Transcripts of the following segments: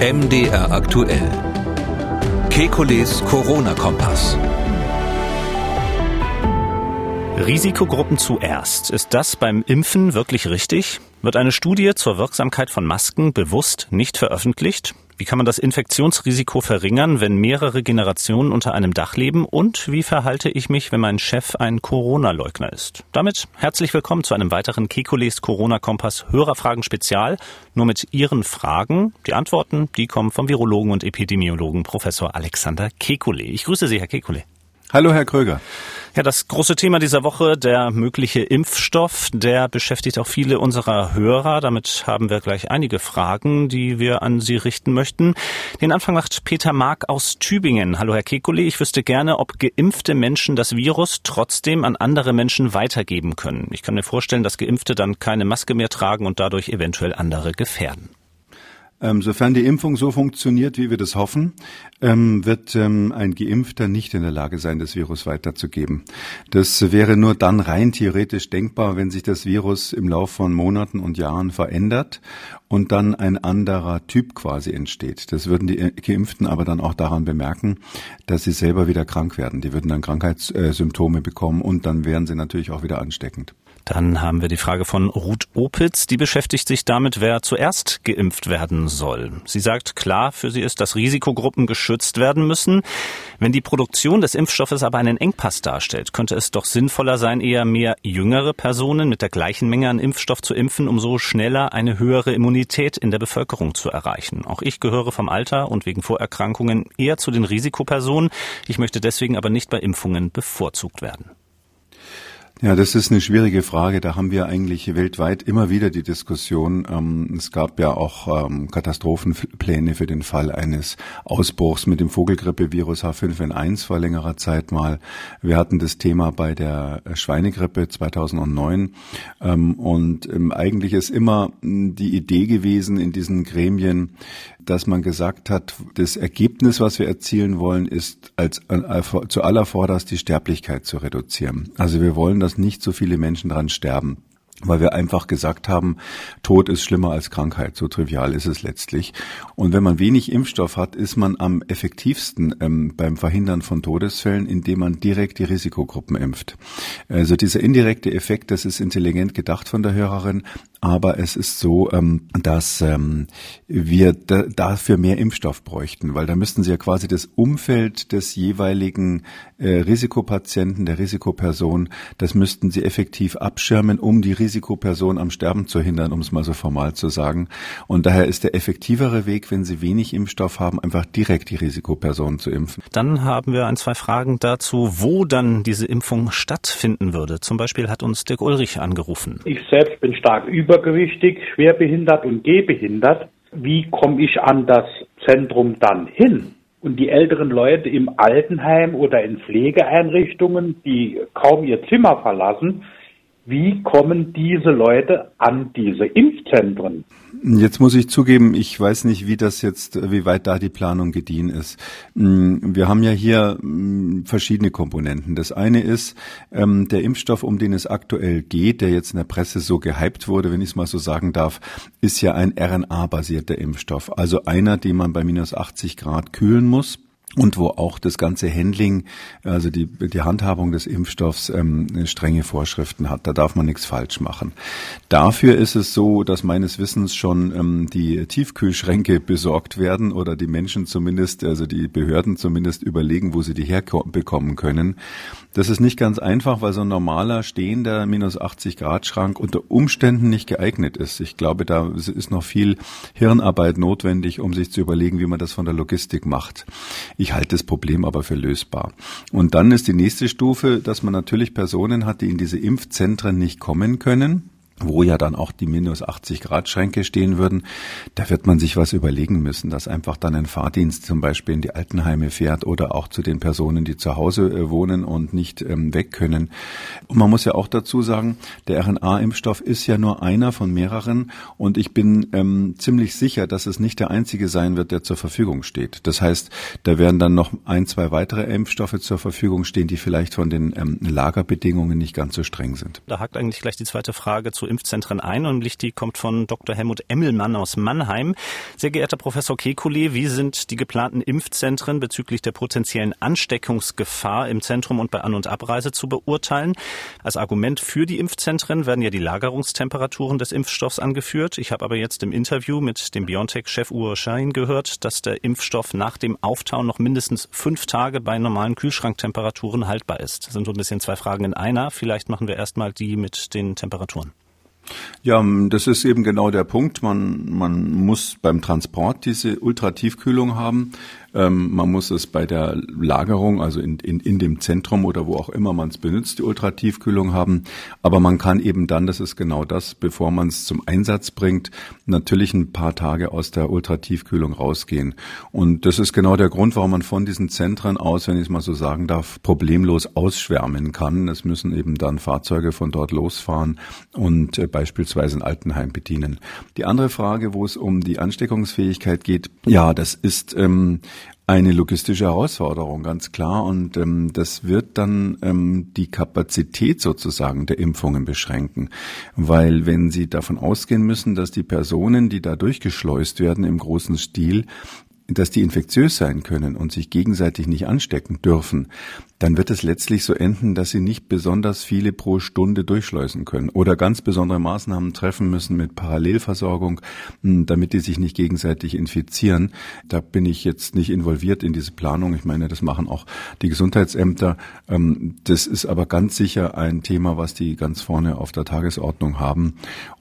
MDR aktuell. Kekules Corona-Kompass. Risikogruppen zuerst. Ist das beim Impfen wirklich richtig? Wird eine Studie zur Wirksamkeit von Masken bewusst nicht veröffentlicht? Wie kann man das Infektionsrisiko verringern, wenn mehrere Generationen unter einem Dach leben? Und wie verhalte ich mich, wenn mein Chef ein Corona-Leugner ist? Damit herzlich willkommen zu einem weiteren Kekules Corona-Kompass Hörerfragen Spezial. Nur mit Ihren Fragen. Die Antworten, die kommen vom Virologen und Epidemiologen Professor Alexander Kekule. Ich grüße Sie, Herr Kekule. Hallo, Herr Kröger. Ja, das große Thema dieser Woche, der mögliche Impfstoff, der beschäftigt auch viele unserer Hörer. Damit haben wir gleich einige Fragen, die wir an Sie richten möchten. Den Anfang macht Peter Mark aus Tübingen. Hallo, Herr Kekulé. Ich wüsste gerne, ob geimpfte Menschen das Virus trotzdem an andere Menschen weitergeben können. Ich kann mir vorstellen, dass Geimpfte dann keine Maske mehr tragen und dadurch eventuell andere gefährden. Ähm, sofern die Impfung so funktioniert, wie wir das hoffen, ähm, wird ähm, ein Geimpfter nicht in der Lage sein, das Virus weiterzugeben. Das wäre nur dann rein theoretisch denkbar, wenn sich das Virus im Laufe von Monaten und Jahren verändert und dann ein anderer Typ quasi entsteht. Das würden die Geimpften aber dann auch daran bemerken, dass sie selber wieder krank werden. Die würden dann Krankheitssymptome bekommen und dann wären sie natürlich auch wieder ansteckend. Dann haben wir die Frage von Ruth Opitz, die beschäftigt sich damit, wer zuerst geimpft werden soll. Sie sagt, klar, für sie ist, dass Risikogruppen geschützt werden müssen. Wenn die Produktion des Impfstoffes aber einen Engpass darstellt, könnte es doch sinnvoller sein, eher mehr jüngere Personen mit der gleichen Menge an Impfstoff zu impfen, um so schneller eine höhere Immunität in der Bevölkerung zu erreichen. Auch ich gehöre vom Alter und wegen Vorerkrankungen eher zu den Risikopersonen. Ich möchte deswegen aber nicht bei Impfungen bevorzugt werden. Ja, das ist eine schwierige Frage. Da haben wir eigentlich weltweit immer wieder die Diskussion. Ähm, es gab ja auch ähm, Katastrophenpläne für den Fall eines Ausbruchs mit dem Vogelgrippevirus H5N1 vor längerer Zeit mal. Wir hatten das Thema bei der Schweinegrippe 2009. Ähm, und eigentlich ist immer die Idee gewesen in diesen Gremien, dass man gesagt hat, das Ergebnis, was wir erzielen wollen, ist als, äh, zu aller Vorderst die Sterblichkeit zu reduzieren. Also wir wollen, dass nicht so viele Menschen dran sterben weil wir einfach gesagt haben, Tod ist schlimmer als Krankheit. So trivial ist es letztlich. Und wenn man wenig Impfstoff hat, ist man am effektivsten ähm, beim Verhindern von Todesfällen, indem man direkt die Risikogruppen impft. Also dieser indirekte Effekt, das ist intelligent gedacht von der Hörerin, aber es ist so, ähm, dass ähm, wir dafür mehr Impfstoff bräuchten, weil da müssten Sie ja quasi das Umfeld des jeweiligen äh, Risikopatienten, der Risikoperson, das müssten Sie effektiv abschirmen, um die Risikoperson am Sterben zu hindern, um es mal so formal zu sagen. Und daher ist der effektivere Weg, wenn Sie wenig Impfstoff haben, einfach direkt die Risikoperson zu impfen. Dann haben wir ein, zwei Fragen dazu, wo dann diese Impfung stattfinden würde. Zum Beispiel hat uns Dirk Ulrich angerufen. Ich selbst bin stark übergewichtig, schwerbehindert und gehbehindert. Wie komme ich an das Zentrum dann hin? Und die älteren Leute im Altenheim oder in Pflegeeinrichtungen, die kaum ihr Zimmer verlassen, wie kommen diese Leute an diese Impfzentren? Jetzt muss ich zugeben, ich weiß nicht, wie das jetzt, wie weit da die Planung gediehen ist. Mm, wir haben ja hier mm, verschiedene Komponenten. Das eine ist ähm, der Impfstoff, um den es aktuell geht, der jetzt in der Presse so gehypt wurde, wenn ich es mal so sagen darf, ist ja ein RNA-basierter Impfstoff. Also einer, den man bei minus 80 Grad kühlen muss und wo auch das ganze Handling, also die, die Handhabung des Impfstoffs ähm, strenge Vorschriften hat. Da darf man nichts falsch machen. Dafür ist es so, dass meines Wissens schon ähm, die Tiefkühlschränke besorgt werden oder die Menschen zumindest, also die Behörden zumindest überlegen, wo sie die herbekommen können. Das ist nicht ganz einfach, weil so ein normaler stehender minus 80 Grad Schrank unter Umständen nicht geeignet ist. Ich glaube, da ist noch viel Hirnarbeit notwendig, um sich zu überlegen, wie man das von der Logistik macht. Ich halte das Problem aber für lösbar. Und dann ist die nächste Stufe, dass man natürlich Personen hat, die in diese Impfzentren nicht kommen können wo ja dann auch die minus 80 Grad Schränke stehen würden, da wird man sich was überlegen müssen, dass einfach dann ein Fahrdienst zum Beispiel in die Altenheime fährt oder auch zu den Personen, die zu Hause äh, wohnen und nicht ähm, weg können. Und man muss ja auch dazu sagen, der RNA-Impfstoff ist ja nur einer von mehreren und ich bin ähm, ziemlich sicher, dass es nicht der einzige sein wird, der zur Verfügung steht. Das heißt, da werden dann noch ein, zwei weitere Impfstoffe zur Verfügung stehen, die vielleicht von den ähm, Lagerbedingungen nicht ganz so streng sind. Da hakt eigentlich gleich die zweite Frage zu Impfzentren ein und die kommt von Dr. Helmut Emmelmann aus Mannheim. Sehr geehrter Professor Kekulé, wie sind die geplanten Impfzentren bezüglich der potenziellen Ansteckungsgefahr im Zentrum und bei An- und Abreise zu beurteilen? Als Argument für die Impfzentren werden ja die Lagerungstemperaturen des Impfstoffs angeführt. Ich habe aber jetzt im Interview mit dem BioNTech-Chef Uwe Schein gehört, dass der Impfstoff nach dem Auftauen noch mindestens fünf Tage bei normalen Kühlschranktemperaturen haltbar ist. Das sind so ein bisschen zwei Fragen in einer. Vielleicht machen wir erstmal die mit den Temperaturen. Ja, das ist eben genau der Punkt. Man, man muss beim Transport diese Ultratiefkühlung haben. Ähm, man muss es bei der Lagerung, also in, in, in dem Zentrum oder wo auch immer man es benutzt, die Ultratiefkühlung haben. Aber man kann eben dann, das ist genau das, bevor man es zum Einsatz bringt, natürlich ein paar Tage aus der Ultratiefkühlung rausgehen. Und das ist genau der Grund, warum man von diesen Zentren aus, wenn ich es mal so sagen darf, problemlos ausschwärmen kann. Es müssen eben dann Fahrzeuge von dort losfahren und äh, beispielsweise ein Altenheim bedienen. Die andere Frage, wo es um die Ansteckungsfähigkeit geht, ja, das ist ähm, eine logistische Herausforderung, ganz klar. Und ähm, das wird dann ähm, die Kapazität sozusagen der Impfungen beschränken. Weil wenn Sie davon ausgehen müssen, dass die Personen, die da durchgeschleust werden im großen Stil, dass die infektiös sein können und sich gegenseitig nicht anstecken dürfen, dann wird es letztlich so enden, dass sie nicht besonders viele pro Stunde durchschleusen können oder ganz besondere Maßnahmen treffen müssen mit Parallelversorgung, hm, damit die sich nicht gegenseitig infizieren. Da bin ich jetzt nicht involviert in diese Planung. Ich meine, das machen auch die Gesundheitsämter. Ähm, das ist aber ganz sicher ein Thema, was die ganz vorne auf der Tagesordnung haben.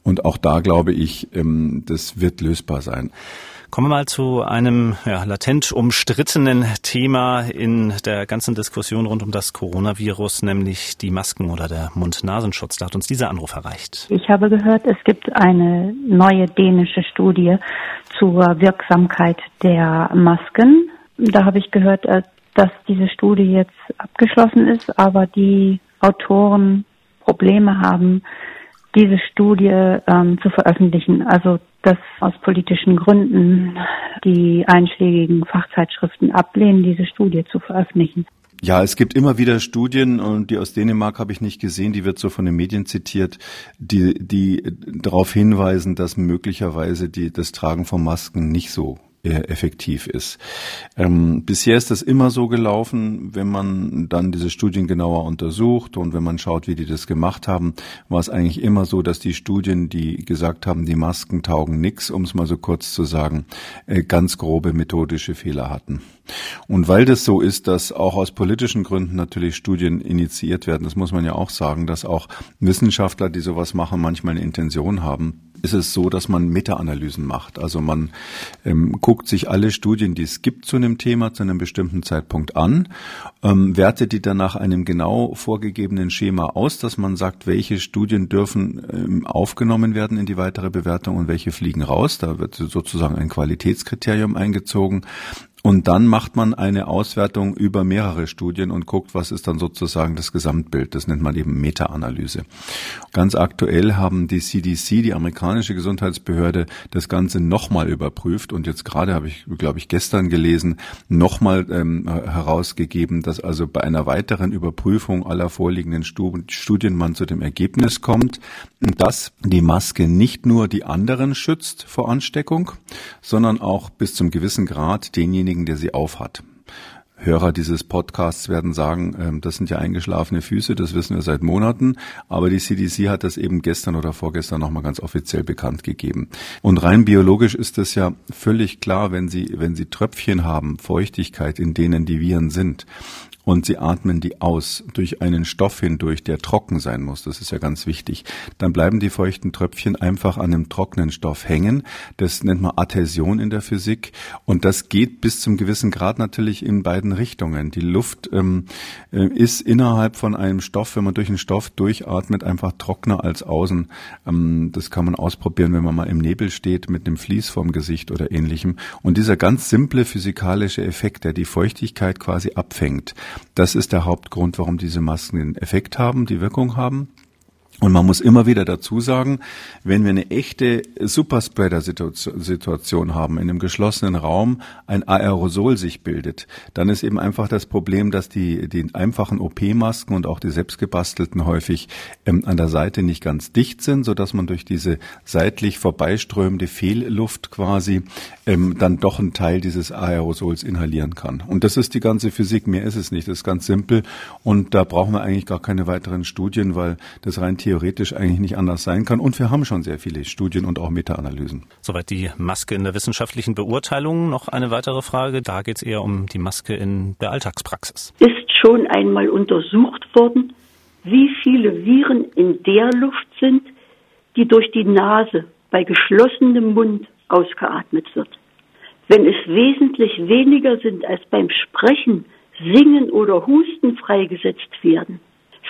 Und auch da glaube ich, ähm, das wird lösbar sein. Kommen wir mal zu einem ja, latent umstrittenen Thema in der ganzen Diskussion rund um das Coronavirus, nämlich die Masken oder der Mund-Nasenschutz. Da hat uns dieser Anruf erreicht. Ich habe gehört, es gibt eine neue dänische Studie zur Wirksamkeit der Masken. Da habe ich gehört, äh, dass diese Studie jetzt abgeschlossen ist, aber die Autoren Probleme haben, diese Studie ähm, zu veröffentlichen. Also dass aus politischen Gründen die einschlägigen Fachzeitschriften ablehnen, diese Studie zu veröffentlichen. Ja, es gibt immer wieder Studien und die aus Dänemark habe ich nicht gesehen, die wird so von den Medien zitiert, die, die darauf hinweisen, dass möglicherweise die, das Tragen von Masken nicht so effektiv ist. Ähm, bisher ist das immer so gelaufen, wenn man dann diese Studien genauer untersucht und wenn man schaut, wie die das gemacht haben, war es eigentlich immer so, dass die Studien, die gesagt haben, die Masken taugen nix, um es mal so kurz zu sagen, äh, ganz grobe methodische Fehler hatten. Und weil das so ist, dass auch aus politischen Gründen natürlich Studien initiiert werden, das muss man ja auch sagen, dass auch Wissenschaftler, die sowas machen, manchmal eine Intention haben, ist es so, dass man Meta-Analysen macht. Also man ähm, guckt sich alle Studien, die es gibt zu einem Thema zu einem bestimmten Zeitpunkt an, ähm, wertet die dann nach einem genau vorgegebenen Schema aus, dass man sagt, welche Studien dürfen ähm, aufgenommen werden in die weitere Bewertung und welche fliegen raus. Da wird sozusagen ein Qualitätskriterium eingezogen. Und dann macht man eine Auswertung über mehrere Studien und guckt, was ist dann sozusagen das Gesamtbild. Das nennt man eben Meta-Analyse. Ganz aktuell haben die CDC, die amerikanische Gesundheitsbehörde, das Ganze nochmal überprüft und jetzt gerade habe ich, glaube ich, gestern gelesen, nochmal ähm, herausgegeben, dass also bei einer weiteren Überprüfung aller vorliegenden Studien man zu dem Ergebnis kommt, dass die Maske nicht nur die anderen schützt vor Ansteckung, sondern auch bis zum gewissen Grad denjenigen, denjenigen, der sie aufhat. Hörer dieses Podcasts werden sagen, ähm, das sind ja eingeschlafene Füße, das wissen wir seit Monaten, aber die CDC hat das eben gestern oder vorgestern nochmal ganz offiziell bekannt gegeben. Und rein biologisch ist es ja völlig klar, wenn Sie, wenn Sie Tröpfchen haben, Feuchtigkeit, in denen die Viren sind, und sie atmen die aus durch einen Stoff hindurch, der trocken sein muss, das ist ja ganz wichtig, dann bleiben die feuchten Tröpfchen einfach an einem trockenen Stoff hängen. Das nennt man Adhäsion in der Physik und das geht bis zum gewissen Grad natürlich in beiden Richtungen. Die Luft ähm, äh, ist innerhalb von einem Stoff, wenn man durch einen Stoff durchatmet, einfach trockener als außen. Ähm, das kann man ausprobieren, wenn man mal im Nebel steht mit einem Vlies vorm Gesicht oder ähnlichem. Und dieser ganz simple physikalische Effekt, der die Feuchtigkeit quasi abfängt, das ist der Hauptgrund, warum diese Masken den Effekt haben, die Wirkung haben. Und man muss immer wieder dazu sagen, wenn wir eine echte Superspreader-Situation haben, in einem geschlossenen Raum ein Aerosol sich bildet, dann ist eben einfach das Problem, dass die, die einfachen OP-Masken und auch die selbstgebastelten häufig ähm, an der Seite nicht ganz dicht sind, so dass man durch diese seitlich vorbeiströmende Fehlluft quasi ähm, dann doch einen Teil dieses Aerosols inhalieren kann. Und das ist die ganze Physik, mehr ist es nicht, das ist ganz simpel. Und da brauchen wir eigentlich gar keine weiteren Studien, weil das rein theoretisch eigentlich nicht anders sein kann. Und wir haben schon sehr viele Studien und auch Meta-Analysen. Soweit die Maske in der wissenschaftlichen Beurteilung. Noch eine weitere Frage. Da geht es eher um die Maske in der Alltagspraxis. Ist schon einmal untersucht worden, wie viele Viren in der Luft sind, die durch die Nase bei geschlossenem Mund ausgeatmet wird. Wenn es wesentlich weniger sind als beim Sprechen, Singen oder Husten freigesetzt werden,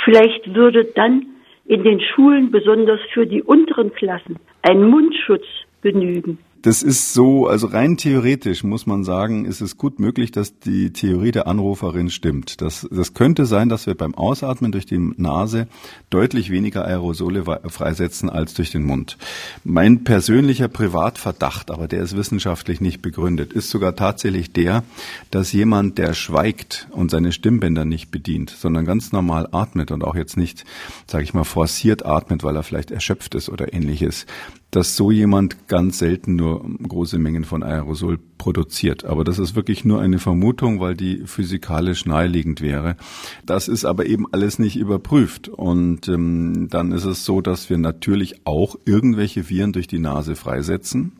vielleicht würde dann in den Schulen besonders für die unteren Klassen ein Mundschutz genügen. Das ist so, also rein theoretisch muss man sagen, ist es gut möglich, dass die Theorie der Anruferin stimmt. Das, das könnte sein, dass wir beim Ausatmen durch die Nase deutlich weniger Aerosole freisetzen als durch den Mund. Mein persönlicher Privatverdacht, aber der ist wissenschaftlich nicht begründet, ist sogar tatsächlich der, dass jemand, der schweigt und seine Stimmbänder nicht bedient, sondern ganz normal atmet und auch jetzt nicht, sage ich mal, forciert atmet, weil er vielleicht erschöpft ist oder ähnliches, dass so jemand ganz selten nur große Mengen von Aerosol produziert. Aber das ist wirklich nur eine Vermutung, weil die physikalisch naheliegend wäre. Das ist aber eben alles nicht überprüft. Und ähm, dann ist es so, dass wir natürlich auch irgendwelche Viren durch die Nase freisetzen.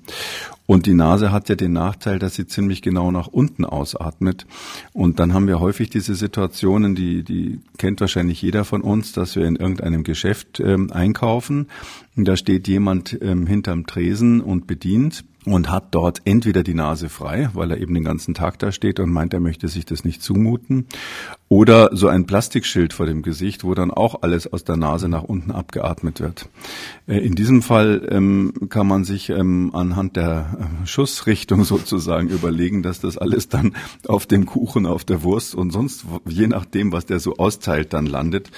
Und die Nase hat ja den Nachteil, dass sie ziemlich genau nach unten ausatmet. Und dann haben wir häufig diese Situationen, die, die kennt wahrscheinlich jeder von uns, dass wir in irgendeinem Geschäft ähm, einkaufen. Und da steht jemand ähm, hinterm Tresen und bedient und hat dort entweder die Nase frei, weil er eben den ganzen Tag da steht und meint, er möchte sich das nicht zumuten, oder so ein Plastikschild vor dem Gesicht, wo dann auch alles aus der Nase nach unten abgeatmet wird. Äh, in diesem Fall ähm, kann man sich ähm, anhand der äh, Schussrichtung sozusagen überlegen, dass das alles dann auf dem Kuchen, auf der Wurst und sonst, je nachdem, was der so austeilt, dann landet,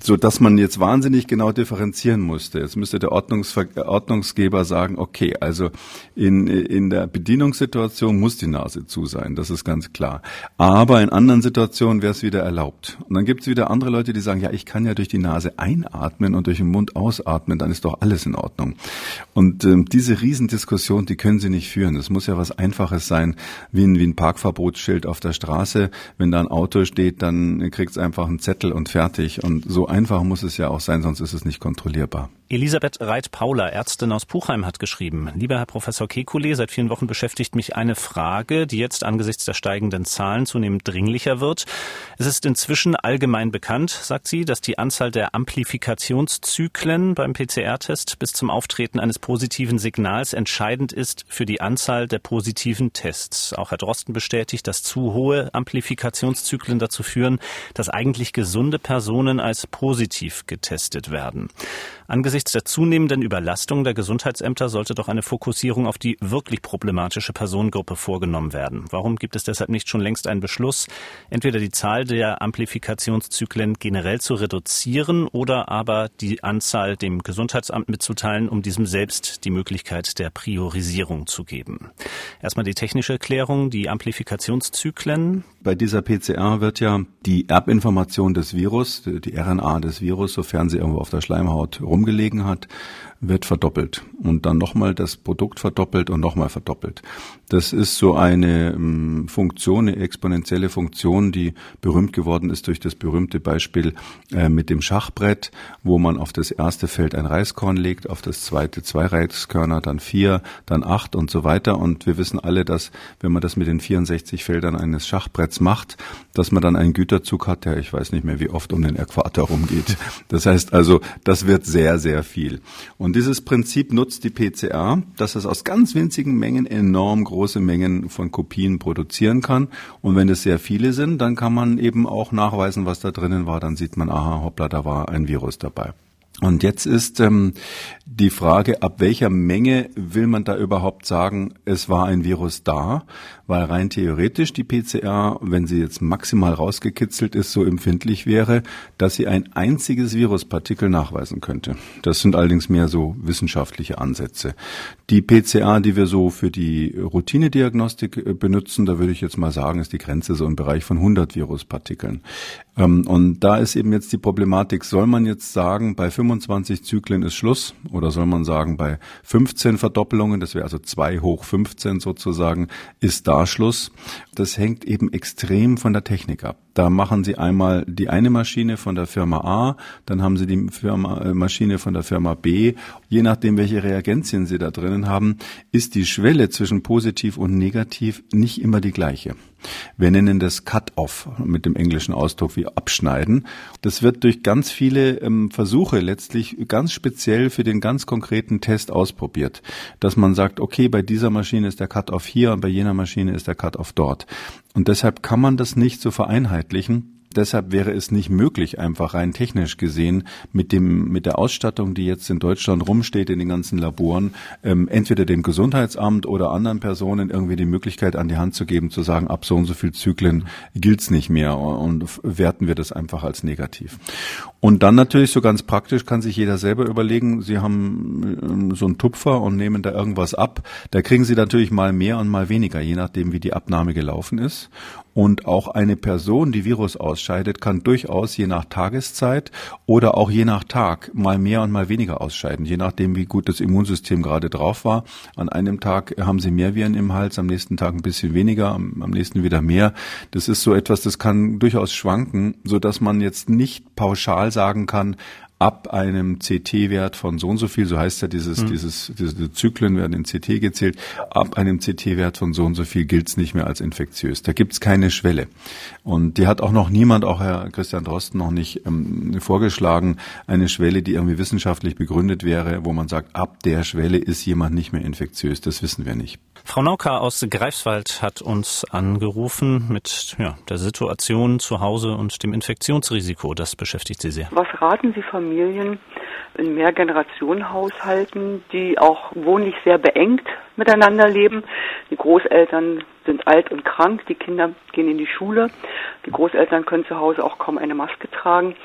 so dass man jetzt wahnsinnig genau differenzieren musste. Jetzt müsste der Ordnungsver Ordnungsgeber sagen, okay, also in, in der Bedienungssituation muss die Nase zu sein, das ist ganz klar. Aber in anderen Situationen wäre es wieder erlaubt. Und dann gibt es wieder andere Leute, die sagen, ja, ich kann ja durch die Nase einatmen und durch den Mund ausatmen, dann ist doch alles in Ordnung. Und ähm, diese Riesendiskussion, die können Sie nicht führen. Es muss ja was Einfaches sein, wie ein, wie ein Parkverbotsschild auf der Straße. Wenn da ein Auto steht, dann kriegt es einfach einen Zettel und fertig. Und so einfach muss es ja auch sein, sonst ist es nicht kontrollierbar. Elisabeth Reit-Paula, Ärztin aus Puchheim, hat geschrieben, lieber Herr Professor Kekulé, seit vielen Wochen beschäftigt mich eine Frage, die jetzt angesichts der steigenden Zahlen zunehmend dringlicher wird. Es ist inzwischen allgemein bekannt, sagt sie, dass die Anzahl der Amplifikationszyklen beim PCR-Test bis zum Auftreten eines positiven Signals entscheidend ist für die Anzahl der positiven Tests. Auch Herr Drosten bestätigt, dass zu hohe Amplifikationszyklen dazu führen, dass eigentlich gesunde Personen als positiv getestet werden. Angesichts der zunehmenden Überlastung der Gesundheitsämter sollte doch eine Fokussierung auf die wirklich problematische Personengruppe vorgenommen werden. Warum gibt es deshalb nicht schon längst einen Beschluss, entweder die Zahl der Amplifikationszyklen generell zu reduzieren oder aber die Anzahl dem Gesundheitsamt mitzuteilen, um diesem selbst die Möglichkeit der Priorisierung zu geben? Erstmal die technische Erklärung, die Amplifikationszyklen. Bei dieser PCR wird ja die Erbinformation des Virus, die RNA des Virus, sofern sie irgendwo auf der Schleimhaut rum rumgelegen hat, wird verdoppelt und dann nochmal das Produkt verdoppelt und nochmal verdoppelt. Das ist so eine ähm, Funktion, eine exponentielle Funktion, die berühmt geworden ist durch das berühmte Beispiel äh, mit dem Schachbrett, wo man auf das erste Feld ein Reiskorn legt, auf das zweite zwei Reiskörner, dann vier, dann acht und so weiter. Und wir wissen alle, dass wenn man das mit den 64 Feldern eines Schachbretts macht, dass man dann einen Güterzug hat, der ich weiß nicht mehr wie oft um den Äquator rumgeht. Das heißt also, das wird sehr, sehr viel. Und und dieses Prinzip nutzt die PCR, dass es aus ganz winzigen Mengen enorm große Mengen von Kopien produzieren kann. Und wenn es sehr viele sind, dann kann man eben auch nachweisen, was da drinnen war. Dann sieht man, aha, hoppla, da war ein Virus dabei. Und jetzt ist ähm, die Frage, ab welcher Menge will man da überhaupt sagen, es war ein Virus da? Weil rein theoretisch die PCR, wenn sie jetzt maximal rausgekitzelt ist, so empfindlich wäre, dass sie ein einziges Viruspartikel nachweisen könnte. Das sind allerdings mehr so wissenschaftliche Ansätze. Die PCR, die wir so für die Routinediagnostik äh, benutzen, da würde ich jetzt mal sagen, ist die Grenze so im Bereich von 100 Viruspartikeln. Ähm, und da ist eben jetzt die Problematik, soll man jetzt sagen, bei 25 Zyklen ist Schluss oder soll man sagen, bei 15 Verdoppelungen, das wäre also 2 hoch 15 sozusagen, ist da Schluss. Das hängt eben extrem von der Technik ab. Da machen Sie einmal die eine Maschine von der Firma A, dann haben Sie die Firma, äh, Maschine von der Firma B. Je nachdem, welche Reagenzien Sie da drinnen haben, ist die Schwelle zwischen positiv und negativ nicht immer die gleiche. Wir nennen das Cut-off mit dem englischen Ausdruck wie abschneiden. Das wird durch ganz viele ähm, Versuche letztlich ganz speziell für den ganz konkreten Test ausprobiert, dass man sagt, okay, bei dieser Maschine ist der Cut-off hier und bei jener Maschine ist der Cut-off dort. Und deshalb kann man das nicht so vereinheitlichen. Deshalb wäre es nicht möglich, einfach rein technisch gesehen, mit dem, mit der Ausstattung, die jetzt in Deutschland rumsteht, in den ganzen Laboren, ähm, entweder dem Gesundheitsamt oder anderen Personen irgendwie die Möglichkeit an die Hand zu geben, zu sagen, ab so und so viel Zyklen gilt's nicht mehr und werten wir das einfach als negativ. Und dann natürlich so ganz praktisch kann sich jeder selber überlegen, Sie haben ähm, so einen Tupfer und nehmen da irgendwas ab. Da kriegen Sie natürlich mal mehr und mal weniger, je nachdem, wie die Abnahme gelaufen ist. Und auch eine Person, die Virus ausscheidet, kann durchaus je nach Tageszeit oder auch je nach Tag mal mehr und mal weniger ausscheiden, je nachdem, wie gut das Immunsystem gerade drauf war. An einem Tag haben Sie mehr Viren im Hals, am nächsten Tag ein bisschen weniger, am, nächsten wieder mehr. Das ist so etwas, das kann durchaus schwanken, so dass man jetzt nicht pauschal sagen kann, ab einem CT-Wert von so und so viel, so heißt ja dieses, mhm. dieses, diese Zyklen werden in CT gezählt, ab einem CT-Wert von so und so viel gilt es nicht mehr als infektiös. Da gibt es keine Schwelle. Und die hat auch noch niemand, auch Herr Christian Drosten, noch nicht ähm, vorgeschlagen, eine Schwelle, die irgendwie wissenschaftlich begründet wäre, wo man sagt, ab der Schwelle ist jemand nicht mehr infektiös. Das wissen wir nicht. Frau Nauka aus Greifswald hat uns angerufen mit ja, der Situation zu Hause und dem Infektionsrisiko. Das beschäftigt Sie sehr. Was raten Sie Familien in Mehrgenerationenhaushalten, die auch wohnlich sehr beengt miteinander leben? Die Großeltern sind alt und krank, die Kinder gehen in die Schule, die Großeltern können zu Hause auch kaum eine Maske tragen.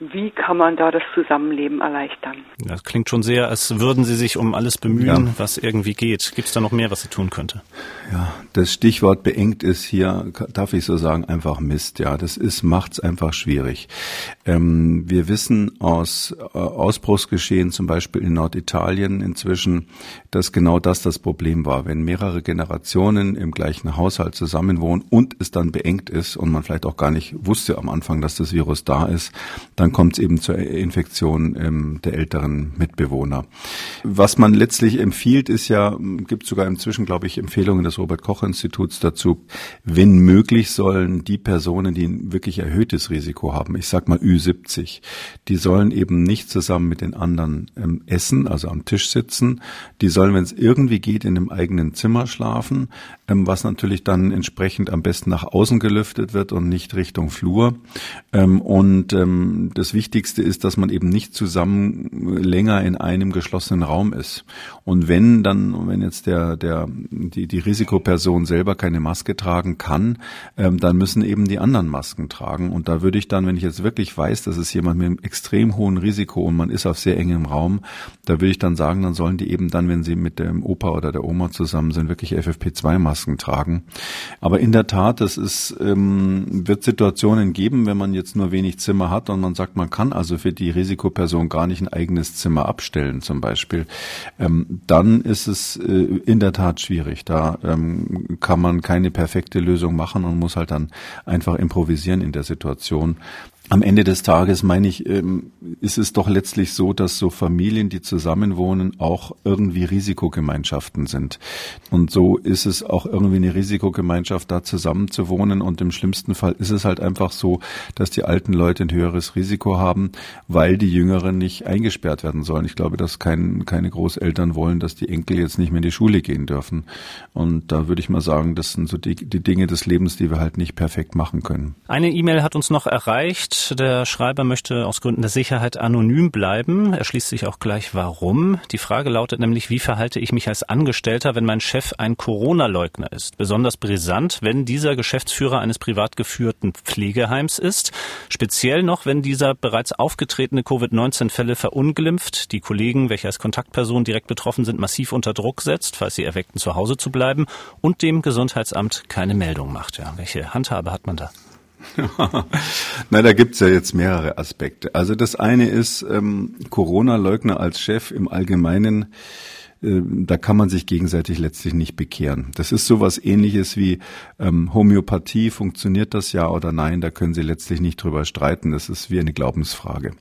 Wie kann man da das Zusammenleben erleichtern? Das klingt schon sehr, als würden Sie sich um alles bemühen, ja. was irgendwie geht. Gibt es da noch mehr, was Sie tun könnte? Ja, das Stichwort beengt ist hier, darf ich so sagen, einfach Mist. Ja, das ist, macht's einfach schwierig. Ähm, wir wissen aus äh, Ausbruchsgeschehen, zum Beispiel in Norditalien inzwischen, dass genau das das Problem war. Wenn mehrere Generationen im gleichen Haushalt zusammenwohnen und es dann beengt ist und man vielleicht auch gar nicht wusste am Anfang, dass das Virus da ist, dann dann kommt es eben zur Infektion ähm, der älteren Mitbewohner. Was man letztlich empfiehlt, ist ja, gibt sogar inzwischen, glaube ich, Empfehlungen des Robert-Koch-Instituts dazu, wenn möglich sollen die Personen, die ein wirklich erhöhtes Risiko haben, ich sag mal Ü70, die sollen eben nicht zusammen mit den anderen ähm, essen, also am Tisch sitzen. Die sollen, wenn es irgendwie geht, in einem eigenen Zimmer schlafen, ähm, was natürlich dann entsprechend am besten nach außen gelüftet wird und nicht Richtung Flur. Ähm, und ähm, das Wichtigste ist, dass man eben nicht zusammen länger in einem geschlossenen Raum ist. Und wenn dann, wenn jetzt der, der, die, die Risikoperson selber keine Maske tragen kann, ähm, dann müssen eben die anderen Masken tragen. Und da würde ich dann, wenn ich jetzt wirklich weiß, dass es jemand mit einem extrem hohen Risiko und man ist auf sehr engem Raum, da würde ich dann sagen, dann sollen die eben dann, wenn sie mit dem Opa oder der Oma zusammen sind, wirklich FFP2-Masken tragen. Aber in der Tat, das ist, ähm, wird Situationen geben, wenn man jetzt nur wenig Zimmer hat und man sagt, sagt, man kann also für die Risikoperson gar nicht ein eigenes Zimmer abstellen zum Beispiel, ähm, dann ist es äh, in der Tat schwierig. Da ähm, kann man keine perfekte Lösung machen und muss halt dann einfach improvisieren in der Situation am Ende des Tages meine ich, ähm, ist es doch letztlich so, dass so Familien, die zusammenwohnen, auch irgendwie Risikogemeinschaften sind. Und so ist es auch irgendwie eine Risikogemeinschaft, da zusammenzuwohnen. Und im schlimmsten Fall ist es halt einfach so, dass die alten Leute ein höheres Risiko haben, weil die Jüngeren nicht eingesperrt werden sollen. Ich glaube, dass kein, keine Großeltern wollen, dass die Enkel jetzt nicht mehr in die Schule gehen dürfen. Und da würde ich mal sagen, das sind so die, die Dinge des Lebens, die wir halt nicht perfekt machen können. Eine E-Mail hat uns noch erreicht Der Schreiber, möchte aus Gründen der Sicherheit anonym bleiben. Er schließt sich auch gleich warum. Die Frage lautet nämlich, wie verhalte ich mich als Angestellter, wenn mein Chef ein Corona-Leugner ist? Besonders brisant, wenn dieser Geschäftsführer eines privat geführten Pflegeheims ist. Speziell noch, wenn dieser bereits aufgetretene Covid-19-Fälle verunglimpft, die Kollegen, welche als Kontaktperson direkt betroffen sind, massiv unter Druck setzt, falls sie erweckten, zu Hause zu bleiben und dem Gesundheitsamt keine Meldung macht. Ja, welche Handhabe hat man da? Na, da gibt's ja jetzt mehrere Aspekte. Also das eine ist ähm, Corona-Leugner als Chef im Allgemeinen. Äh, da kann man sich gegenseitig letztlich nicht bekehren. Das ist sowas ähnliches wie ähm, Homöopathie, funktioniert das ja oder nein, da können Sie letztlich nicht drüber streiten. Das ist wie eine Glaubensfrage.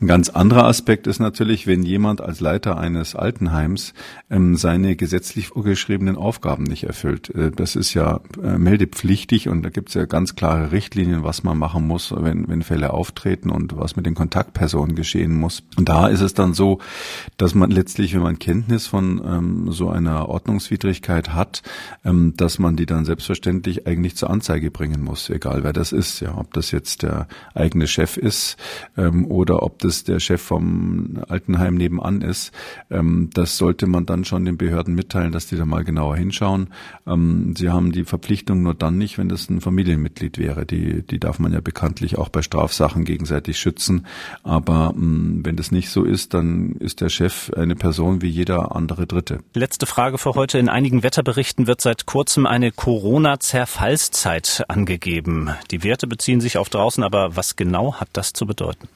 Ein ganz anderer Aspekt ist natürlich, wenn jemand als Leiter eines Altenheims ähm, seine gesetzlich vorgeschriebenen Aufgaben nicht erfüllt. Äh, das ist ja äh, meldepflichtig und da gibt es ja ganz klare Richtlinien, was man machen muss, wenn, wenn Fälle auftreten und was mit den Kontaktpersonen geschehen muss. Und da ist es dann so, dass man letztlich, wenn man Kenntnis von ähm, so einer Ordnungswidrigkeit hat, ähm, dass man die dann selbstverständlich eigentlich zur Anzeige bringen muss, egal wer das ist, ja, ob das jetzt der eigene Chef ist ähm, oder ob das es der Chef vom Altenheim nebenan ist, ähm, das sollte man dann schon den Behörden mitteilen, dass die da mal genauer hinschauen. Ähm, sie haben die Verpflichtung nur dann nicht, wenn das ein Familienmitglied wäre. Die, die darf man ja bekanntlich auch bei Strafsachen gegenseitig schützen. Aber ähm, wenn das nicht so ist, dann ist der Chef eine Person wie jeder andere Dritte. Letzte Frage für heute. In einigen Wetterberichten wird seit kurzem eine Corona-Zerfallszeit angegeben. Die Werte beziehen sich auf draußen, aber was genau hat das zu bedeuten?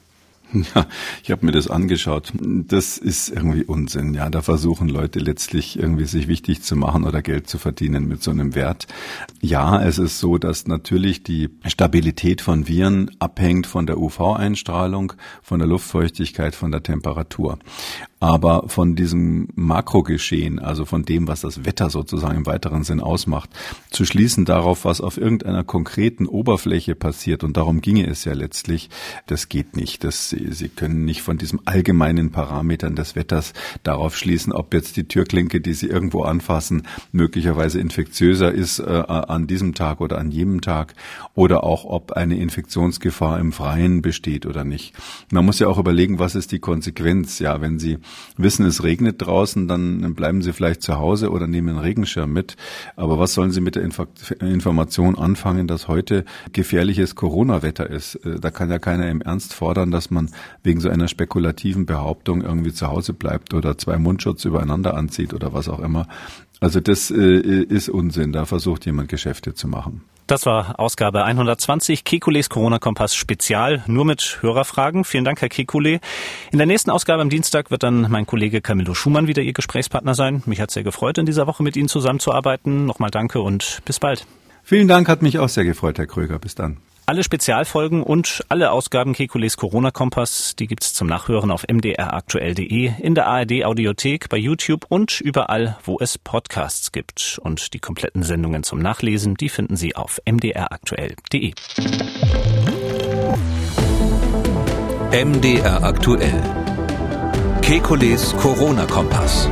Ja, ich habe mir das angeschaut. Das ist irgendwie Unsinn. Ja, da versuchen Leute letztlich irgendwie sich wichtig zu machen oder Geld zu verdienen mit so einem Wert. Ja, es ist so, dass natürlich die Stabilität von Viren abhängt von der UV-Einstrahlung, von der Luftfeuchtigkeit, von der Temperatur. Aber von diesem Makrogeschehen, also von dem, was das Wetter sozusagen im weiteren Sinn ausmacht, zu schließen darauf, was auf irgendeiner konkreten Oberfläche passiert, und darum ginge es ja letztlich, das geht nicht. Das, Sie können nicht von diesem allgemeinen Parametern des Wetters darauf schließen, ob jetzt die Türklinke, die Sie irgendwo anfassen, möglicherweise infektiöser ist äh, an diesem Tag oder an jenem Tag oder auch, ob eine Infektionsgefahr im Freien besteht oder nicht. Man muss ja auch überlegen, was ist die Konsequenz, ja, wenn Sie wissen, es regnet draußen, dann bleiben Sie vielleicht zu Hause oder nehmen einen Regenschirm mit. Aber was sollen Sie mit der Info Information anfangen, dass heute gefährliches Corona-Wetter ist? Äh, da kann ja keiner im Ernst fordern, dass man wegen so einer spekulativen Behauptung irgendwie zu Hause bleibt oder zwei Mundschutz übereinander anzieht oder was auch immer. Also das äh, ist Unsinn. Da versucht jemand Geschäfte zu machen. Das war Ausgabe 120 Kekules Corona-Kompass Spezial, nur mit Hörerfragen. Vielen Dank, Herr Kekule. In der nächsten Ausgabe am Dienstag wird dann mein Kollege Camillo Schumann wieder Ihr Gesprächspartner sein. Mich hat sehr gefreut, in dieser Woche mit Ihnen zusammenzuarbeiten. Nochmal danke und bis bald. Vielen Dank, hat mich auch sehr gefreut, Herr Kröger. Bis dann. Alle Spezialfolgen und alle Ausgaben Kekules Corona-Kompass, die gibt's zum Nachhören auf mdraktuell.de, in der ARD-Audiothek, bei YouTube und überall, wo es Podcasts gibt. Und die kompletten Sendungen zum Nachlesen, die finden Sie auf mdraktuell.de. MDR aktuell. Kekules Corona-Kompass.